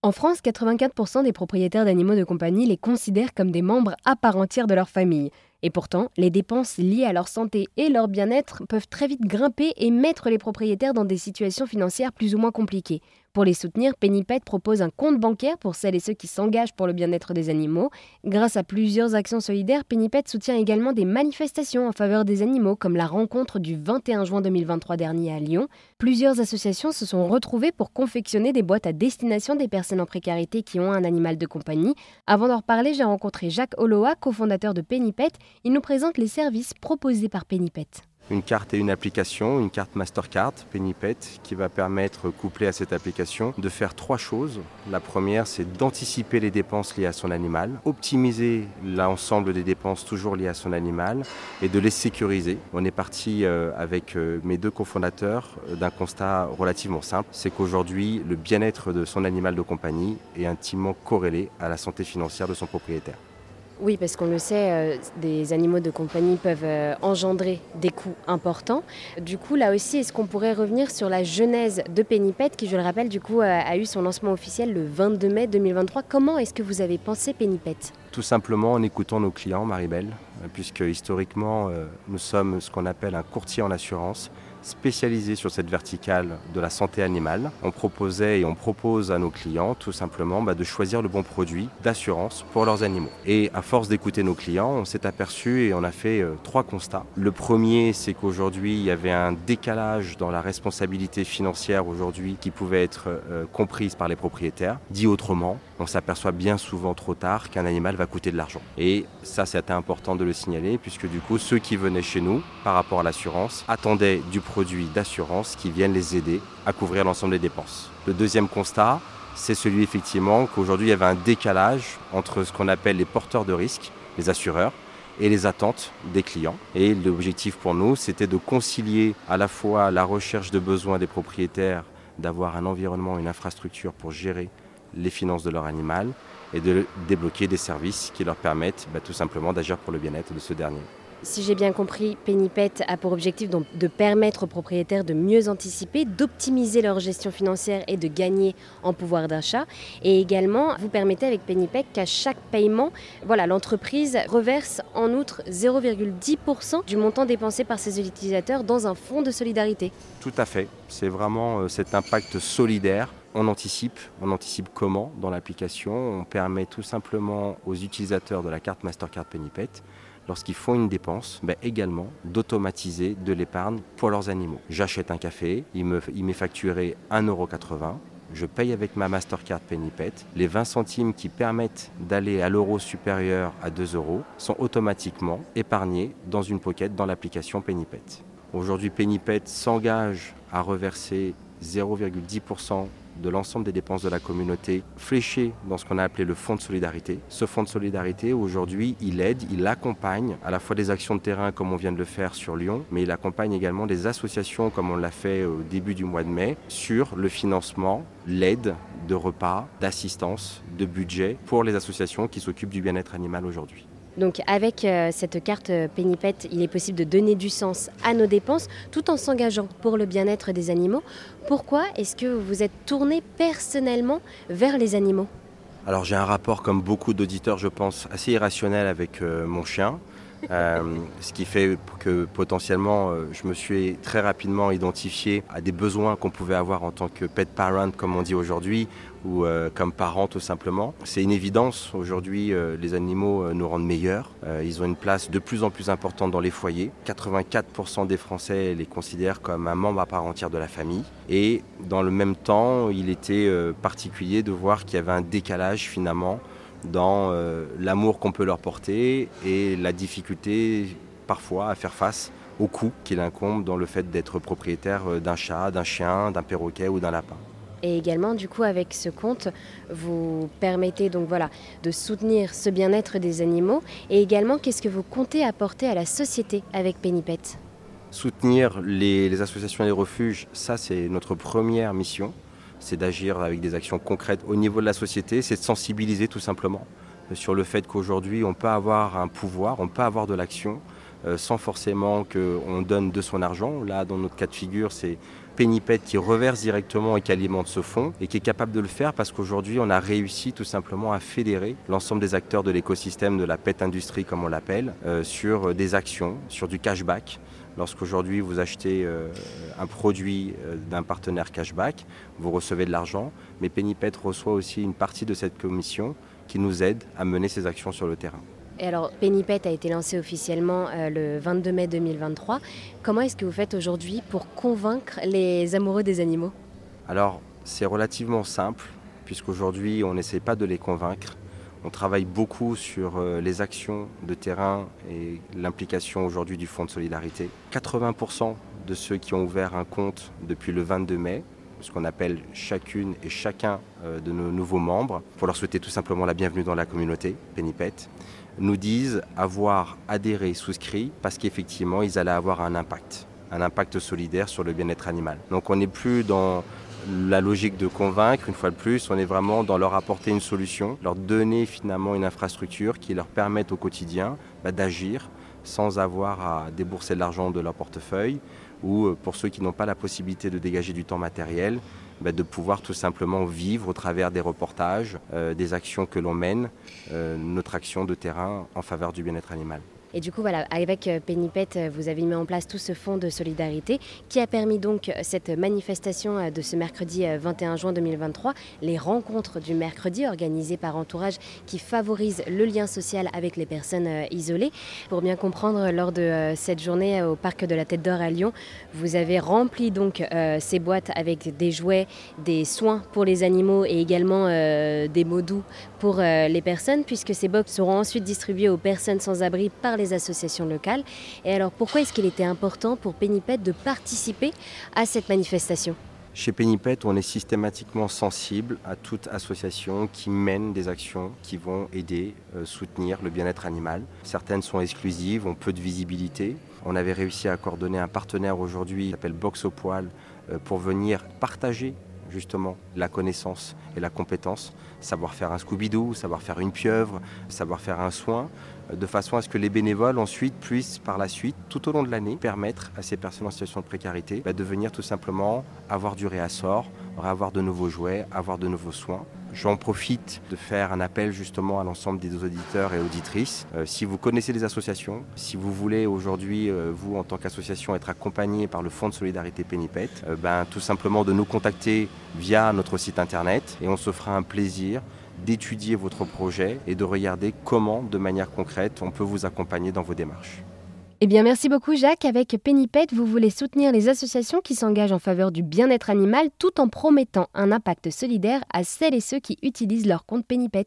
En France, 84% des propriétaires d'animaux de compagnie les considèrent comme des membres à part entière de leur famille. Et pourtant, les dépenses liées à leur santé et leur bien-être peuvent très vite grimper et mettre les propriétaires dans des situations financières plus ou moins compliquées. Pour les soutenir, Pennypet propose un compte bancaire pour celles et ceux qui s'engagent pour le bien-être des animaux. Grâce à plusieurs actions solidaires, Pennypet soutient également des manifestations en faveur des animaux, comme la rencontre du 21 juin 2023 dernier à Lyon. Plusieurs associations se sont retrouvées pour confectionner des boîtes à destination des personnes en précarité qui ont un animal de compagnie. Avant d'en reparler, j'ai rencontré Jacques Oloa, cofondateur de Pennypet. Il nous présente les services proposés par Pennypet une carte et une application, une carte Mastercard Pennypet qui va permettre, couplée à cette application, de faire trois choses. La première, c'est d'anticiper les dépenses liées à son animal, optimiser l'ensemble des dépenses toujours liées à son animal et de les sécuriser. On est parti euh, avec euh, mes deux cofondateurs euh, d'un constat relativement simple, c'est qu'aujourd'hui, le bien-être de son animal de compagnie est intimement corrélé à la santé financière de son propriétaire. Oui, parce qu'on le sait, euh, des animaux de compagnie peuvent euh, engendrer des coûts importants. Du coup, là aussi, est-ce qu'on pourrait revenir sur la genèse de Pennypet, qui, je le rappelle, du coup, a eu son lancement officiel le 22 mai 2023 Comment est-ce que vous avez pensé Pennypet Tout simplement en écoutant nos clients, Maribel, puisque historiquement, euh, nous sommes ce qu'on appelle un courtier en assurance spécialisé sur cette verticale de la santé animale. On proposait et on propose à nos clients tout simplement bah, de choisir le bon produit d'assurance pour leurs animaux. Et à force d'écouter nos clients, on s'est aperçu et on a fait euh, trois constats. Le premier, c'est qu'aujourd'hui, il y avait un décalage dans la responsabilité financière aujourd'hui qui pouvait être euh, comprise par les propriétaires. Dit autrement, on s'aperçoit bien souvent trop tard qu'un animal va coûter de l'argent. Et ça, c'était important de le signaler puisque du coup, ceux qui venaient chez nous par rapport à l'assurance attendaient du produits d'assurance qui viennent les aider à couvrir l'ensemble des dépenses. Le deuxième constat, c'est celui effectivement qu'aujourd'hui il y avait un décalage entre ce qu'on appelle les porteurs de risques, les assureurs, et les attentes des clients. Et l'objectif pour nous, c'était de concilier à la fois la recherche de besoins des propriétaires d'avoir un environnement, une infrastructure pour gérer les finances de leur animal et de débloquer des services qui leur permettent bah, tout simplement d'agir pour le bien-être de ce dernier. Si j'ai bien compris, Pennypet a pour objectif donc de permettre aux propriétaires de mieux anticiper, d'optimiser leur gestion financière et de gagner en pouvoir d'achat. Et également, vous permettez avec Pennypet qu'à chaque paiement, voilà, l'entreprise reverse en outre 0,10% du montant dépensé par ses utilisateurs dans un fonds de solidarité. Tout à fait. C'est vraiment euh, cet impact solidaire on anticipe, on anticipe comment dans l'application. On permet tout simplement aux utilisateurs de la carte Mastercard Pennypet lorsqu'ils font une dépense, ben également d'automatiser de l'épargne pour leurs animaux. J'achète un café, il m'est facturé 1,80€. Je paye avec ma Mastercard Pennypet. Les 20 centimes qui permettent d'aller à l'euro supérieur à 2 euros sont automatiquement épargnés dans une pocket dans l'application Pennypet. Aujourd'hui, Pennypet s'engage à reverser 0,10% de l'ensemble des dépenses de la communauté fléchées dans ce qu'on a appelé le fonds de solidarité. Ce fonds de solidarité, aujourd'hui, il aide, il accompagne à la fois des actions de terrain comme on vient de le faire sur Lyon, mais il accompagne également des associations comme on l'a fait au début du mois de mai sur le financement, l'aide de repas, d'assistance, de budget pour les associations qui s'occupent du bien-être animal aujourd'hui. Donc avec euh, cette carte euh, Pennypet, il est possible de donner du sens à nos dépenses tout en s'engageant pour le bien-être des animaux. Pourquoi est-ce que vous êtes tourné personnellement vers les animaux? Alors j'ai un rapport comme beaucoup d'auditeurs, je pense, assez irrationnel avec euh, mon chien. Ce qui fait que potentiellement, je me suis très rapidement identifié à des besoins qu'on pouvait avoir en tant que pet parent, comme on dit aujourd'hui, ou euh, comme parents tout simplement. C'est une évidence, aujourd'hui euh, les animaux euh, nous rendent meilleurs, ils ont une place de plus en plus importante dans les foyers. 84% des Français les considèrent comme un membre à part entière de la famille. Et dans le même temps, il était particulier de voir qu'il y avait un décalage finalement dans l'amour qu'on peut leur porter et la difficulté parfois à faire face au coût qu'il incombe dans le fait d'être propriétaire d'un chat, d'un chien, d'un perroquet ou d'un lapin. Et également, du coup, avec ce compte, vous permettez donc voilà de soutenir ce bien-être des animaux. Et également, qu'est-ce que vous comptez apporter à la société avec Pennypet Soutenir les, associations et les refuges, ça c'est notre première mission. C'est d'agir avec des actions concrètes au niveau de la société, c'est de sensibiliser tout simplement sur le fait qu'aujourd'hui on peut avoir un pouvoir, on peut avoir de l'action euh, sans forcément qu'on donne de son argent. Là, dans notre cas de figure, c'est Penipet qui reverse directement et qui alimente ce fonds et qui est capable de le faire parce qu'aujourd'hui on a réussi tout simplement à fédérer l'ensemble des acteurs de l'écosystème de la pet industrie comme on l'appelle euh, sur des actions, sur du cashback. Lorsqu'aujourd'hui vous achetez euh, un produit euh, d'un partenaire cashback, vous recevez de l'argent, mais Penipet reçoit aussi une partie de cette commission qui nous aide à mener ces actions sur le terrain. Et alors, Penipet a été lancé officiellement euh, le 22 mai 2023. Comment est-ce que vous faites aujourd'hui pour convaincre les amoureux des animaux? Alors, c'est relativement simple, puisqu'aujourd'hui, on n'essaie pas de les convaincre. On travaille beaucoup sur euh, les actions de terrain et l'implication aujourd'hui du Fonds de solidarité. 80% de ceux qui ont ouvert un compte depuis le 22 mai ce qu'on appelle chacune et chacun euh, de nos nouveaux membres, pour leur souhaiter tout simplement la bienvenue dans la communauté Penipet, nous disent avoir adhéré, souscrit, parce qu'effectivement, ils allaient avoir un impact, un impact solidaire sur le bien-être animal. Donc on n'est plus dans la logique de convaincre, une fois de plus, on est vraiment dans leur apporter une solution, leur donner finalement une infrastructure qui leur permette au quotidien bah, d'agir sans avoir à débourser de l'argent de leur portefeuille ou euh, pour ceux qui n'ont pas la possibilité de dégager du temps matériel, bah, de pouvoir tout simplement vivre au travers des reportages, euh, des actions que l'on mène, euh, notre action de terrain en faveur du bien-être animal. Et du coup, voilà, avec euh, Penipet, euh, vous avez mis en place tout ce fonds de solidarité qui a permis donc euh, cette manifestation de ce mercredi 21 juin 2023, les rencontres du mercredi organisées par Entourage qui favorisent le lien social avec les personnes isolées. Pour bien comprendre, lors de cette journée au parc de la Tête d'Or à Lyon, vous avez rempli donc ces boîtes avec des jouets, des soins pour les animaux et également des mots doux pour les personnes, puisque ces box seront ensuite distribuées aux personnes sans abri par les associations locales. Et alors pourquoi est-ce qu'il était important pour Penipet de participer à cette manifestation? Chez Penipet, on est systématiquement sensible à toute association qui mène des actions qui vont aider, euh, soutenir le bien-être animal. Certaines sont exclusives, ont peu de visibilité. On avait réussi à coordonner un partenaire aujourd'hui qui s'appelle Box au poil euh, pour venir partager justement la connaissance et la compétence, savoir faire un Scooby-Doo, savoir faire une pieuvre, savoir faire un soin, de façon à ce que les bénévoles ensuite puissent par la suite, tout au long de l'année, permettre à ces personnes en situation de précarité bah, de venir tout simplement avoir du réassort, avoir de nouveaux jouets, avoir de nouveaux soins. J'en profite de faire un appel justement à l'ensemble des auditeurs et auditrices. Euh, si vous connaissez des associations, si vous voulez aujourd'hui, euh, vous en tant qu'association, être accompagné par le Fonds de solidarité Pénipet, euh, ben, tout simplement de nous contacter via notre site internet et on se fera un plaisir d'étudier votre projet et de regarder comment, de manière concrète, on peut vous accompagner dans vos démarches. Eh bien, merci beaucoup Jacques. Avec Penipet, vous voulez soutenir les associations qui s'engagent en faveur du bien-être animal tout en promettant un impact solidaire à celles et ceux qui utilisent leur compte Penipet.